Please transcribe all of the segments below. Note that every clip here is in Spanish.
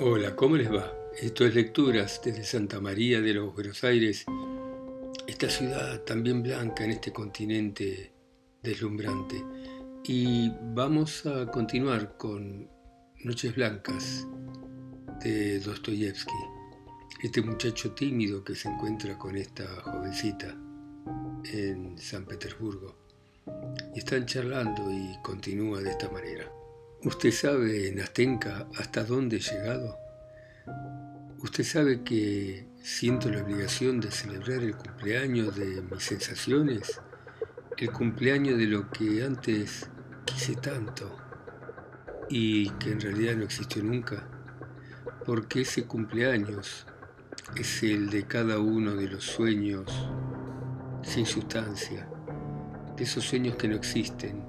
Hola, ¿cómo les va? Esto es Lecturas desde Santa María de los Buenos Aires, esta ciudad también blanca en este continente deslumbrante. Y vamos a continuar con Noches Blancas de Dostoyevsky, este muchacho tímido que se encuentra con esta jovencita en San Petersburgo. Están charlando y continúa de esta manera. ¿Usted sabe, Nastenka, hasta dónde he llegado? Usted sabe que siento la obligación de celebrar el cumpleaños de mis sensaciones, el cumpleaños de lo que antes quise tanto y que en realidad no existió nunca, porque ese cumpleaños es el de cada uno de los sueños sin sustancia, de esos sueños que no existen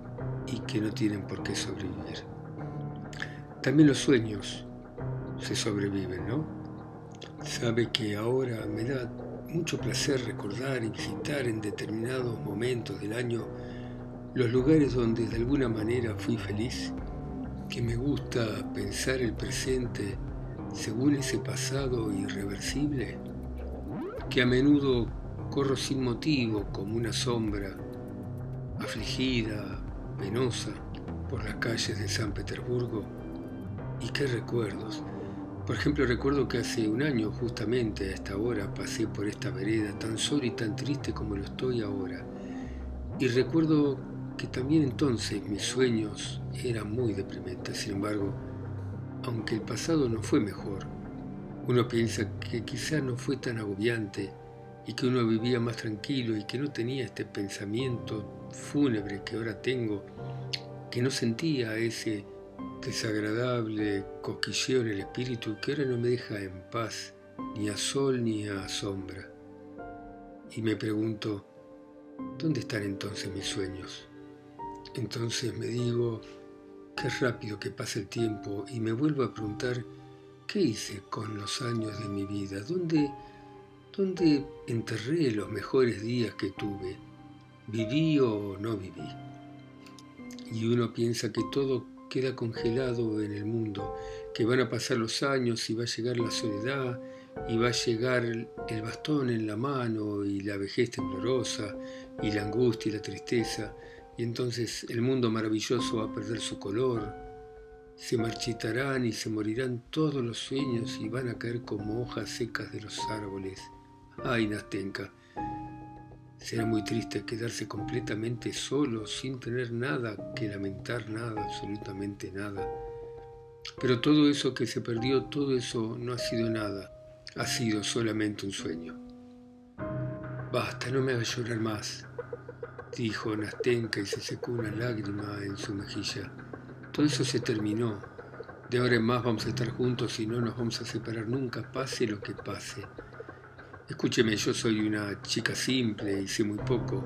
y que no tienen por qué sobrevivir. También los sueños se sobreviven, ¿no? Sabe que ahora me da mucho placer recordar y visitar en determinados momentos del año los lugares donde de alguna manera fui feliz, que me gusta pensar el presente según ese pasado irreversible, que a menudo corro sin motivo como una sombra, afligida, penosa, por las calles de San Petersburgo y qué recuerdos. Por ejemplo, recuerdo que hace un año, justamente a esta hora, pasé por esta vereda tan sola y tan triste como lo estoy ahora. Y recuerdo que también entonces mis sueños eran muy deprimentes. Sin embargo, aunque el pasado no fue mejor, uno piensa que quizá no fue tan agobiante y que uno vivía más tranquilo y que no tenía este pensamiento fúnebre que ahora tengo, que no sentía ese desagradable cosquilleo en el espíritu que ahora no me deja en paz ni a sol ni a sombra. Y me pregunto, ¿dónde están entonces mis sueños? Entonces me digo, qué rápido que pasa el tiempo y me vuelvo a preguntar, ¿qué hice con los años de mi vida? ¿Dónde, dónde enterré los mejores días que tuve? ¿Viví o no viví? Y uno piensa que todo queda congelado en el mundo, que van a pasar los años y va a llegar la soledad y va a llegar el bastón en la mano y la vejez temblorosa y la angustia y la tristeza y entonces el mundo maravilloso va a perder su color, se marchitarán y se morirán todos los sueños y van a caer como hojas secas de los árboles. Ay, Nastenka, Será muy triste quedarse completamente solo, sin tener nada que lamentar, nada, absolutamente nada. Pero todo eso que se perdió, todo eso no ha sido nada, ha sido solamente un sueño. Basta, no me hagas llorar más, dijo Nastenka y se secó una lágrima en su mejilla. Todo eso se terminó. De ahora en más vamos a estar juntos y no nos vamos a separar nunca, pase lo que pase. Escúcheme, yo soy una chica simple y sé muy poco,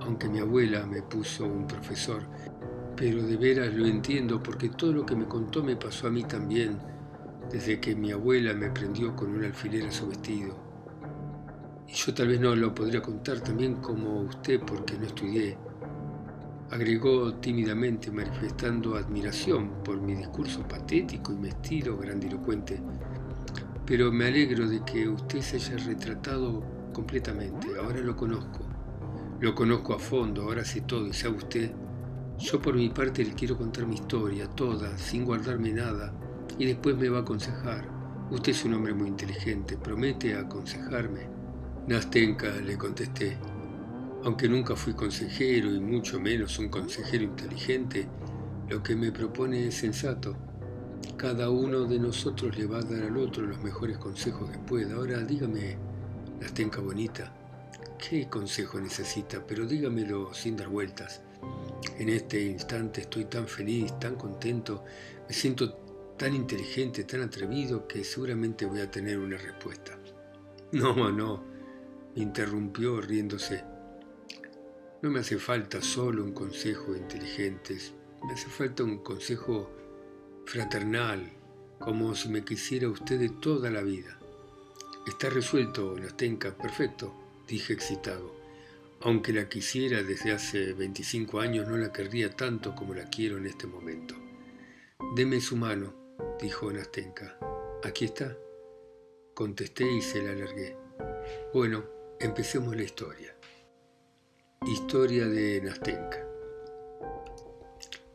aunque mi abuela me puso un profesor, pero de veras lo entiendo porque todo lo que me contó me pasó a mí también, desde que mi abuela me prendió con un alfiler a su vestido. Y yo tal vez no lo podría contar también como usted porque no estudié. Agregó tímidamente manifestando admiración por mi discurso patético y mi estilo grandilocuente pero me alegro de que usted se haya retratado completamente. Ahora lo conozco. Lo conozco a fondo, ahora sé todo y sabe usted. Yo por mi parte le quiero contar mi historia, toda, sin guardarme nada, y después me va a aconsejar. Usted es un hombre muy inteligente, promete aconsejarme. Nastenka, le contesté. Aunque nunca fui consejero y mucho menos un consejero inteligente, lo que me propone es sensato. Cada uno de nosotros le va a dar al otro los mejores consejos que pueda. Ahora dígame, Nastenka bonita, ¿qué consejo necesita? Pero dígamelo sin dar vueltas. En este instante estoy tan feliz, tan contento, me siento tan inteligente, tan atrevido que seguramente voy a tener una respuesta. No, no, interrumpió riéndose. No me hace falta solo un consejo inteligente, me hace falta un consejo fraternal, como si me quisiera usted de toda la vida. Está resuelto, Nastenka, perfecto, dije excitado. Aunque la quisiera desde hace 25 años, no la querría tanto como la quiero en este momento. Deme su mano, dijo Nastenka. Aquí está, contesté y se la alargué. Bueno, empecemos la historia. Historia de Nastenka.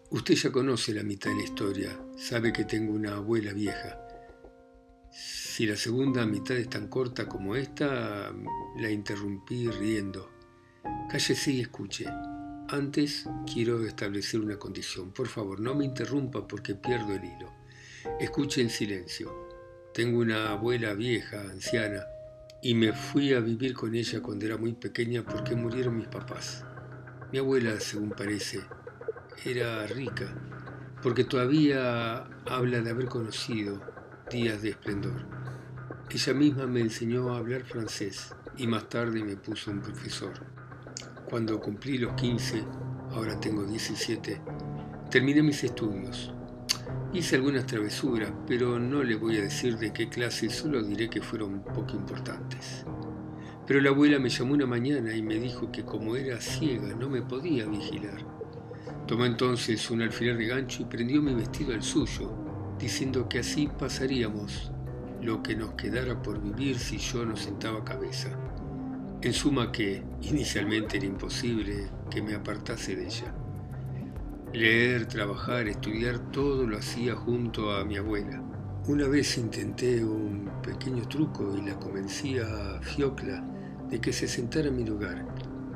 Usted ya conoce la mitad de la historia, sabe que tengo una abuela vieja. Si la segunda mitad es tan corta como esta, la interrumpí riendo. Cállese y escuche. Antes quiero establecer una condición. Por favor, no me interrumpa porque pierdo el hilo. Escuche en silencio. Tengo una abuela vieja, anciana, y me fui a vivir con ella cuando era muy pequeña porque murieron mis papás. Mi abuela, según parece, era rica, porque todavía habla de haber conocido días de esplendor. Ella misma me enseñó a hablar francés y más tarde me puso un profesor. Cuando cumplí los 15, ahora tengo 17, terminé mis estudios. Hice algunas travesuras, pero no le voy a decir de qué clase, solo diré que fueron poco importantes. Pero la abuela me llamó una mañana y me dijo que como era ciega no me podía vigilar Tomó entonces un alfiler de gancho y prendió mi vestido al suyo, diciendo que así pasaríamos lo que nos quedara por vivir si yo no sentaba cabeza. En suma que inicialmente era imposible que me apartase de ella. Leer, trabajar, estudiar, todo lo hacía junto a mi abuela. Una vez intenté un pequeño truco y la convencí a Fiocla de que se sentara en mi lugar.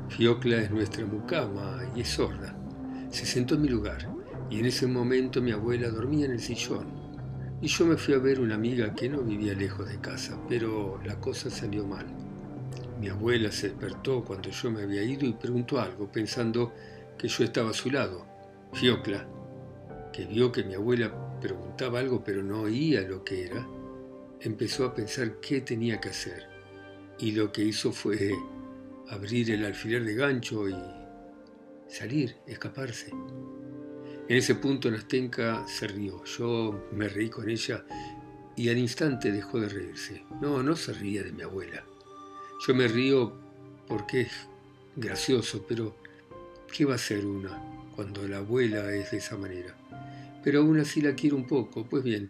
Fiocla es nuestra mucama y es sorda. Se sentó en mi lugar y en ese momento mi abuela dormía en el sillón y yo me fui a ver una amiga que no vivía lejos de casa, pero la cosa salió mal. Mi abuela se despertó cuando yo me había ido y preguntó algo, pensando que yo estaba a su lado. Fiocla, que vio que mi abuela preguntaba algo pero no oía lo que era, empezó a pensar qué tenía que hacer. Y lo que hizo fue abrir el alfiler de gancho y salir, escaparse. En ese punto Nastenka se rió, yo me reí con ella y al instante dejó de reírse. No, no se ría de mi abuela. Yo me río porque es gracioso, pero ¿qué va a ser una cuando la abuela es de esa manera? Pero aún así la quiero un poco. Pues bien,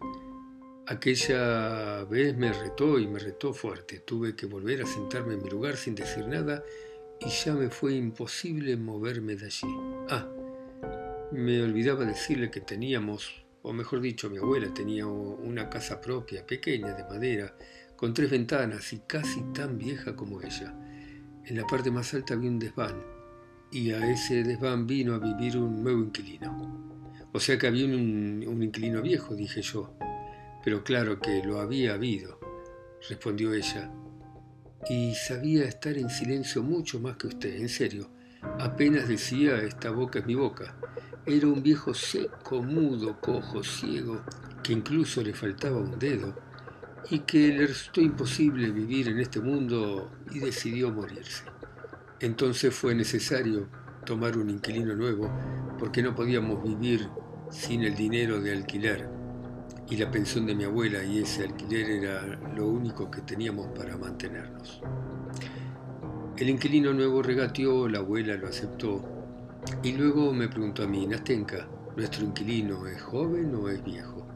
aquella vez me retó y me retó fuerte. Tuve que volver a sentarme en mi lugar sin decir nada y ya me fue imposible moverme de allí. Ah, me olvidaba decirle que teníamos, o mejor dicho, mi abuela tenía una casa propia, pequeña, de madera, con tres ventanas y casi tan vieja como ella. En la parte más alta había un desván, y a ese desván vino a vivir un nuevo inquilino. O sea que había un, un inquilino viejo, dije yo. Pero claro que lo había habido, respondió ella, y sabía estar en silencio mucho más que usted, en serio. Apenas decía, esta boca es mi boca. Era un viejo seco, mudo, cojo, ciego, que incluso le faltaba un dedo, y que le resultó imposible vivir en este mundo y decidió morirse. Entonces fue necesario tomar un inquilino nuevo, porque no podíamos vivir sin el dinero de alquiler y la pensión de mi abuela y ese alquiler era lo único que teníamos para mantenernos. El inquilino nuevo regateó, la abuela lo aceptó y luego me preguntó a mí, Nastenka, ¿nuestro inquilino es joven o es viejo?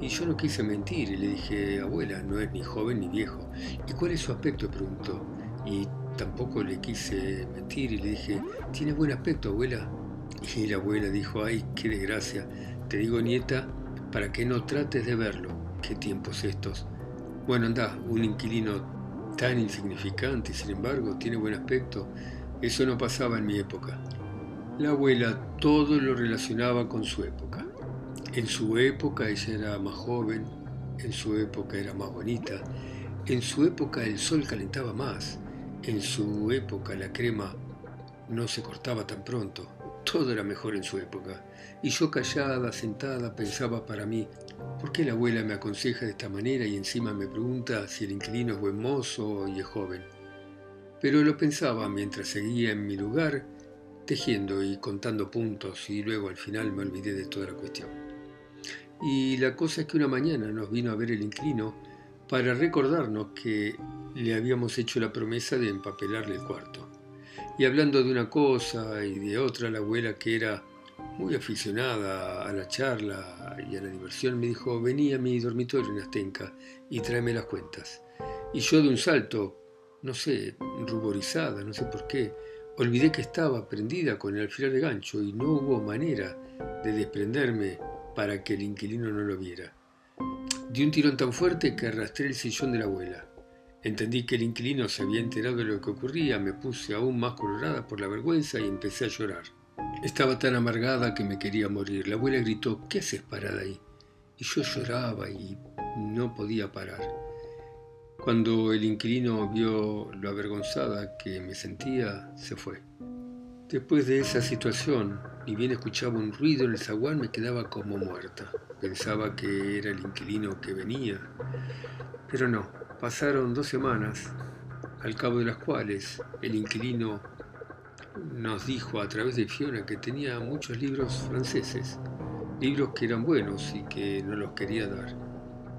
Y yo no quise mentir y le dije, abuela, no es ni joven ni viejo. ¿Y cuál es su aspecto? preguntó. Y tampoco le quise mentir y le dije, tiene buen aspecto, abuela. Y la abuela dijo, ay, qué desgracia. Te digo, nieta, para que no trates de verlo. ¿Qué tiempos estos? Bueno, anda, un inquilino tan insignificante y sin embargo tiene buen aspecto. Eso no pasaba en mi época. La abuela todo lo relacionaba con su época. En su época ella era más joven, en su época era más bonita, en su época el sol calentaba más, en su época la crema no se cortaba tan pronto, todo era mejor en su época. Y yo callada, sentada, pensaba para mí, ¿por qué la abuela me aconseja de esta manera y encima me pregunta si el inquilino es buen mozo y es joven? Pero lo pensaba mientras seguía en mi lugar, tejiendo y contando puntos y luego al final me olvidé de toda la cuestión. Y la cosa es que una mañana nos vino a ver el inquilino para recordarnos que le habíamos hecho la promesa de empapelarle el cuarto. Y hablando de una cosa y de otra, la abuela que era muy aficionada a la charla y a la diversión, me dijo, vení a mi dormitorio en Astenca y tráeme las cuentas. Y yo de un salto, no sé, ruborizada, no sé por qué, olvidé que estaba prendida con el alfiler de gancho y no hubo manera de desprenderme para que el inquilino no lo viera. Di un tirón tan fuerte que arrastré el sillón de la abuela. Entendí que el inquilino se había enterado de lo que ocurría, me puse aún más colorada por la vergüenza y empecé a llorar. Estaba tan amargada que me quería morir. La abuela gritó, ¿qué haces parada ahí? Y yo lloraba y no podía parar. Cuando el inquilino vio lo avergonzada que me sentía, se fue. Después de esa situación, ni bien escuchaba un ruido en el zaguán, me quedaba como muerta. Pensaba que era el inquilino que venía, pero no. Pasaron dos semanas, al cabo de las cuales el inquilino nos dijo a través de Fiona que tenía muchos libros franceses, libros que eran buenos y que no los quería dar.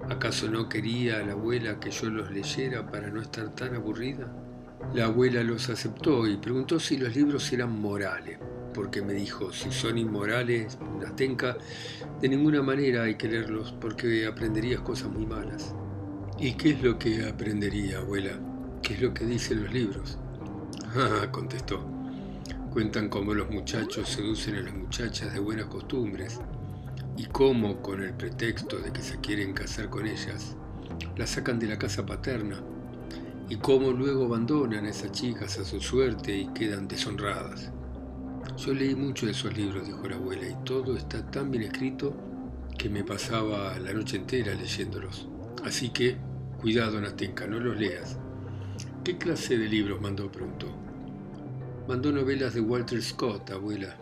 ¿Acaso no quería la abuela que yo los leyera para no estar tan aburrida? La abuela los aceptó y preguntó si los libros eran morales, porque me dijo, si son inmorales, tenca, de ninguna manera hay que leerlos porque aprenderías cosas muy malas. ¿Y qué es lo que aprendería, abuela? ¿Qué es lo que dicen los libros? Ah, contestó. Cuentan cómo los muchachos seducen a las muchachas de buenas costumbres y cómo, con el pretexto de que se quieren casar con ellas, las sacan de la casa paterna y cómo luego abandonan a esas chicas a su suerte y quedan deshonradas. Yo leí mucho de esos libros, dijo la abuela, y todo está tan bien escrito que me pasaba la noche entera leyéndolos. Así que, cuidado, Nastenka, no los leas. ¿Qué clase de libros mandó? preguntó. Mandó novelas de Walter Scott, abuela.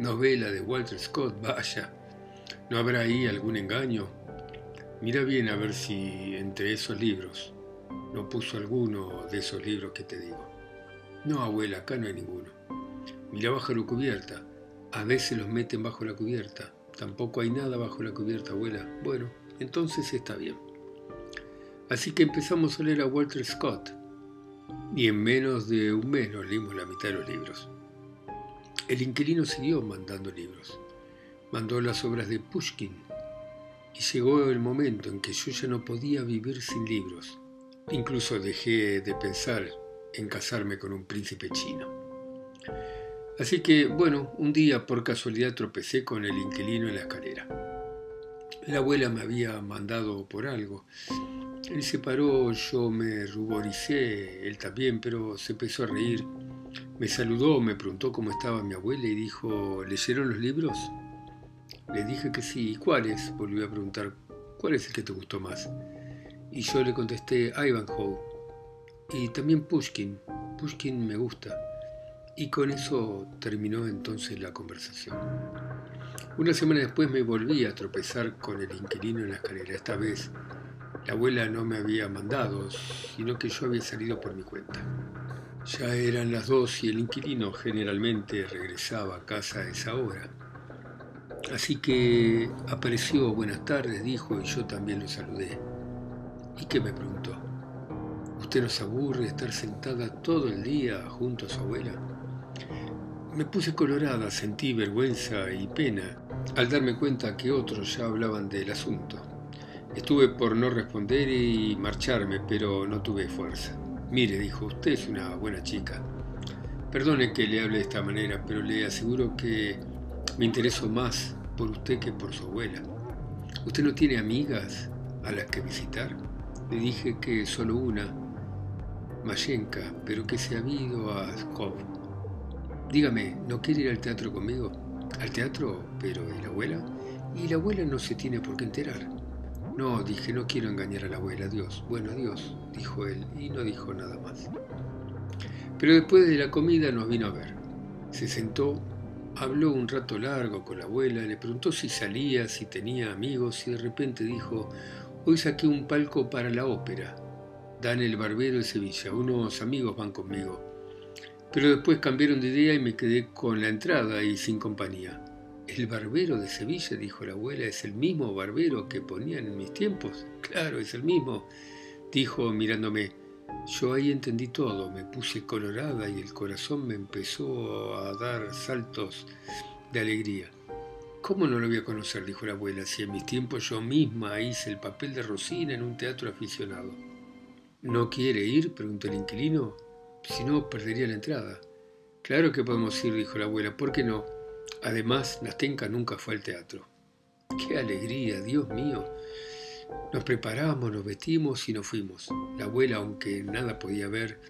Novela de Walter Scott, vaya. ¿No habrá ahí algún engaño? Mira bien a ver si entre esos libros no puso alguno de esos libros que te digo. No, abuela, acá no hay ninguno. Mira bajo la cubierta. A veces los meten bajo la cubierta. Tampoco hay nada bajo la cubierta, abuela. Bueno, entonces está bien. Así que empezamos a leer a Walter Scott. Y en menos de un mes nos leímos la mitad de los libros. El inquilino siguió mandando libros mandó las obras de Pushkin y llegó el momento en que yo ya no podía vivir sin libros. Incluso dejé de pensar en casarme con un príncipe chino. Así que, bueno, un día por casualidad tropecé con el inquilino en la escalera. La abuela me había mandado por algo. Él se paró, yo me ruboricé, él también, pero se empezó a reír. Me saludó, me preguntó cómo estaba mi abuela y dijo, ¿leyeron los libros? Le dije que sí. ¿Y cuáles? Volvió a preguntar. ¿Cuál es el que te gustó más? Y yo le contesté Ivanhoe. Y también Pushkin. Pushkin me gusta. Y con eso terminó entonces la conversación. Una semana después me volví a tropezar con el inquilino en la escalera. Esta vez la abuela no me había mandado, sino que yo había salido por mi cuenta. Ya eran las dos y el inquilino generalmente regresaba a casa a esa hora. Así que apareció, buenas tardes, dijo, y yo también lo saludé. ¿Y qué me preguntó? ¿Usted nos aburre estar sentada todo el día junto a su abuela? Me puse colorada, sentí vergüenza y pena al darme cuenta que otros ya hablaban del asunto. Estuve por no responder y marcharme, pero no tuve fuerza. Mire, dijo, usted es una buena chica. Perdone que le hable de esta manera, pero le aseguro que me intereso más por usted que por su abuela. ¿Usted no tiene amigas a las que visitar? Le dije que solo una, Mayenka, pero que se ha ido a Skov. Dígame, ¿no quiere ir al teatro conmigo? ¿Al teatro? ¿Pero y la abuela? Y la abuela no se tiene por qué enterar. No, dije, no quiero engañar a la abuela, Dios. Bueno, adiós, dijo él, y no dijo nada más. Pero después de la comida nos vino a ver. Se sentó Habló un rato largo con la abuela, le preguntó si salía, si tenía amigos y de repente dijo, hoy saqué un palco para la ópera. Dan el Barbero de Sevilla, unos amigos van conmigo. Pero después cambiaron de idea y me quedé con la entrada y sin compañía. El barbero de Sevilla, dijo la abuela, es el mismo barbero que ponían en mis tiempos. Claro, es el mismo, dijo mirándome. Yo ahí entendí todo, me puse colorada y el corazón me empezó a dar saltos de alegría. ¿Cómo no lo voy a conocer? dijo la abuela, si en mis tiempos yo misma hice el papel de Rosina en un teatro aficionado. ¿No quiere ir? preguntó el inquilino. Si no, perdería la entrada. Claro que podemos ir, dijo la abuela. ¿Por qué no? Además, Nastenka nunca fue al teatro. ¡Qué alegría, Dios mío! Nos preparamos, nos vestimos y nos fuimos. La abuela, aunque nada podía ver,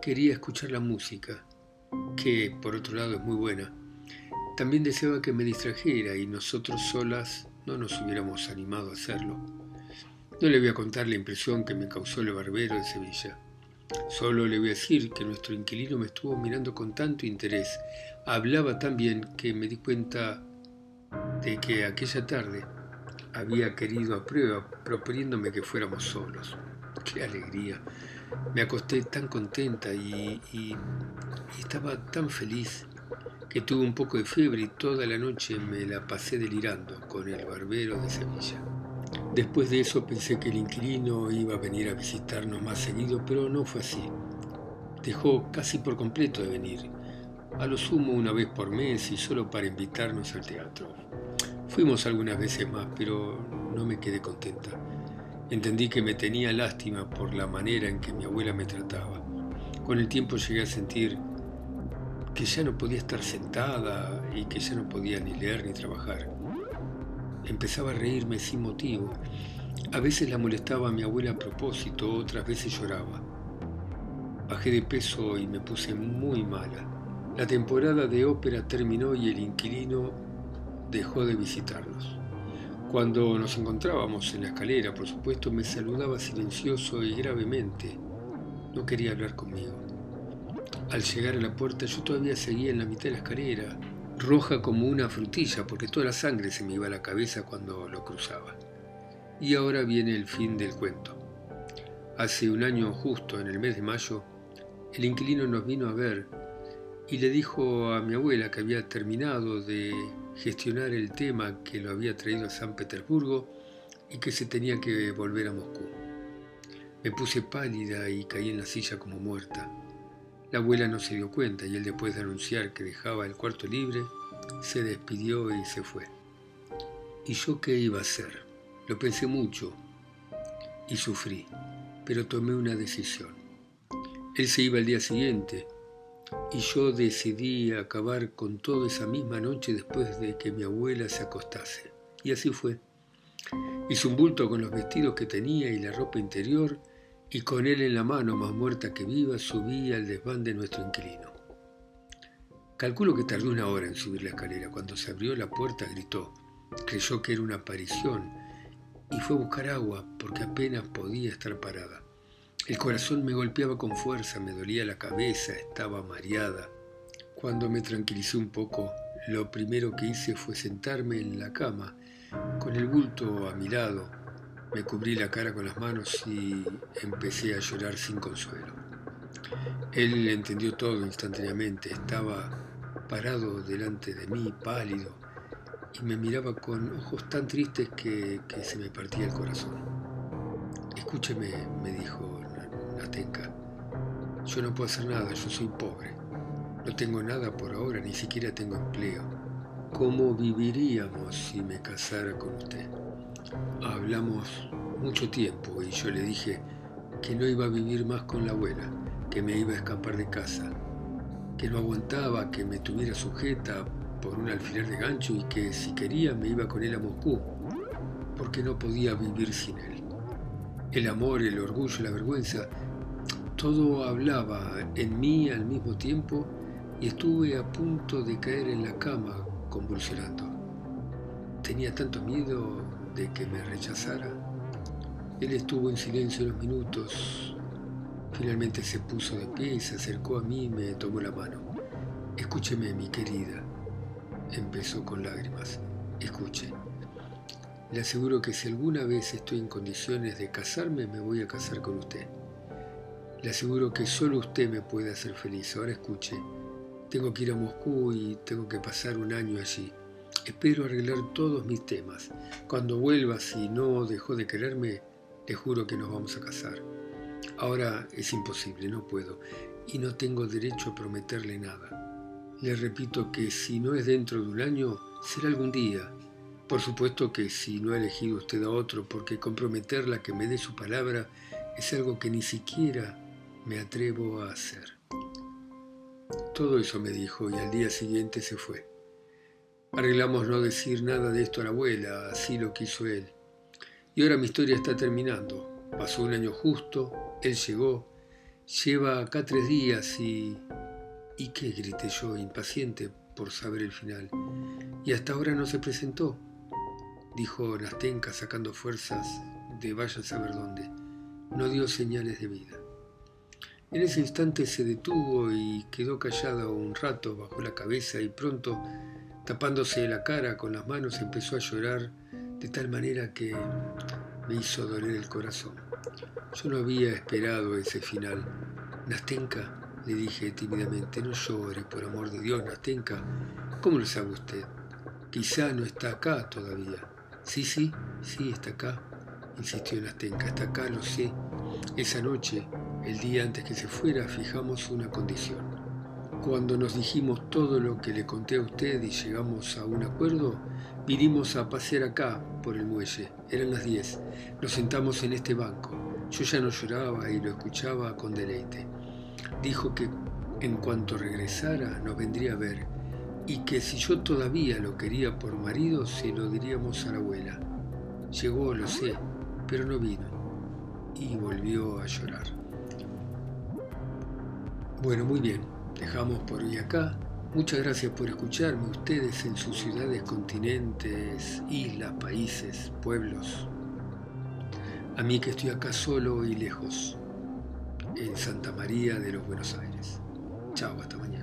quería escuchar la música, que por otro lado es muy buena. También deseaba que me distrajera y nosotros solas no nos hubiéramos animado a hacerlo. No le voy a contar la impresión que me causó el barbero de Sevilla. Solo le voy a decir que nuestro inquilino me estuvo mirando con tanto interés, hablaba tan bien que me di cuenta de que aquella tarde había querido a prueba proponiéndome que fuéramos solos. ¡Qué alegría! Me acosté tan contenta y, y estaba tan feliz que tuve un poco de fiebre y toda la noche me la pasé delirando con el barbero de Sevilla. Después de eso pensé que el inquilino iba a venir a visitarnos más seguido, pero no fue así. Dejó casi por completo de venir, a lo sumo una vez por mes y solo para invitarnos al teatro. Fuimos algunas veces más, pero no me quedé contenta. Entendí que me tenía lástima por la manera en que mi abuela me trataba. Con el tiempo llegué a sentir que ya no podía estar sentada y que ya no podía ni leer ni trabajar. Empezaba a reírme sin motivo. A veces la molestaba a mi abuela a propósito, otras veces lloraba. Bajé de peso y me puse muy mala. La temporada de ópera terminó y el inquilino dejó de visitarnos. Cuando nos encontrábamos en la escalera, por supuesto, me saludaba silencioso y gravemente. No quería hablar conmigo. Al llegar a la puerta yo todavía seguía en la mitad de la escalera, roja como una frutilla, porque toda la sangre se me iba a la cabeza cuando lo cruzaba. Y ahora viene el fin del cuento. Hace un año justo, en el mes de mayo, el inquilino nos vino a ver y le dijo a mi abuela que había terminado de gestionar el tema que lo había traído a San Petersburgo y que se tenía que volver a Moscú. Me puse pálida y caí en la silla como muerta. La abuela no se dio cuenta y él después de anunciar que dejaba el cuarto libre, se despidió y se fue. ¿Y yo qué iba a hacer? Lo pensé mucho y sufrí, pero tomé una decisión. Él se iba el día siguiente y yo decidí acabar con todo esa misma noche después de que mi abuela se acostase. Y así fue. Hice un bulto con los vestidos que tenía y la ropa interior y con él en la mano, más muerta que viva, subí al desván de nuestro inquilino. Calculo que tardó una hora en subir la escalera. Cuando se abrió la puerta gritó. Creyó que era una aparición y fue a buscar agua porque apenas podía estar parada. El corazón me golpeaba con fuerza, me dolía la cabeza, estaba mareada. Cuando me tranquilicé un poco, lo primero que hice fue sentarme en la cama, con el bulto a mi lado, me cubrí la cara con las manos y empecé a llorar sin consuelo. Él entendió todo instantáneamente. Estaba parado delante de mí, pálido, y me miraba con ojos tan tristes que, se me partía el corazón. Escúcheme, me dijo Natenka. Yo no puedo hacer nada, yo soy pobre. No tengo nada por ahora, ni siquiera tengo empleo. ¿Cómo viviríamos si me casara con usted? Hablamos mucho tiempo y yo le dije que no iba a vivir más con la abuela, que me iba a escapar de casa, que no aguantaba que me tuviera sujeta por un alfiler de gancho y que si quería me iba con él a Moscú, porque no podía vivir sin él. El amor, el orgullo, la vergüenza, todo hablaba en mí al mismo tiempo y estuve a punto de caer en la cama convulsionando. Tenía tanto miedo de que me rechazara. Él estuvo en silencio unos minutos. Finalmente se puso de pie y se acercó a mí y me tomó la mano. Escúcheme, mi querida. Empezó con lágrimas. Escuche. Le aseguro que si alguna vez estoy en condiciones de casarme, me voy a casar con usted. Le aseguro que solo usted me puede hacer feliz. Ahora escuche. Tengo que ir a Moscú y tengo que pasar un año allí. Espero arreglar todos mis temas. Cuando vuelva, si no dejó de quererme, le juro que nos vamos a casar. Ahora es imposible, no puedo, y no tengo derecho a prometerle nada. Le repito que si no es dentro de un año, Será algún día. Por supuesto que si no ha elegido usted a otro, porque comprometerla que me dé su palabra es algo que ni siquiera me atrevo a hacer. Todo eso me dijo y al día siguiente se fue. Arreglamos no decir nada de esto a la abuela, así lo quiso él. Y ahora mi historia está terminando. Pasó un año justo, él llegó, lleva acá tres días y... ¿Y qué? grité yo, impaciente por saber el final. Y hasta ahora no se presentó, dijo Nastenka sacando fuerzas de vaya a saber dónde. No dio señales de vida. En ese instante se detuvo y quedó callada un rato, bajó la cabeza y pronto, tapándose la cara con las manos, empezó a llorar de tal manera que me hizo doler el corazón. Yo no había esperado ese final. Nastenka, le dije tímidamente, no llore, por amor de Dios, Nastenka. ¿Cómo lo sabe usted? Quizá no está acá todavía. Sí, sí, sí, está acá, insistió Nastenka, está acá, lo sé. Esa noche el día antes que se fuera fijamos una condición. Cuando nos dijimos todo lo que le conté a usted y llegamos a un acuerdo, vinimos a pasear acá por el muelle. Eran las 10. Nos sentamos en este banco. Yo ya no lloraba y lo escuchaba con deleite. Dijo que en cuanto regresara nos vendría a ver y que si yo todavía lo quería por marido se lo diríamos a la abuela. Llegó, lo sé, pero no vino y volvió a llorar. Bueno, muy bien, dejamos por hoy acá. Muchas gracias por escucharme ustedes en sus ciudades, continentes, islas, países, pueblos. A mí que estoy acá solo y lejos, en Santa María de los Buenos Aires. Chao, hasta mañana.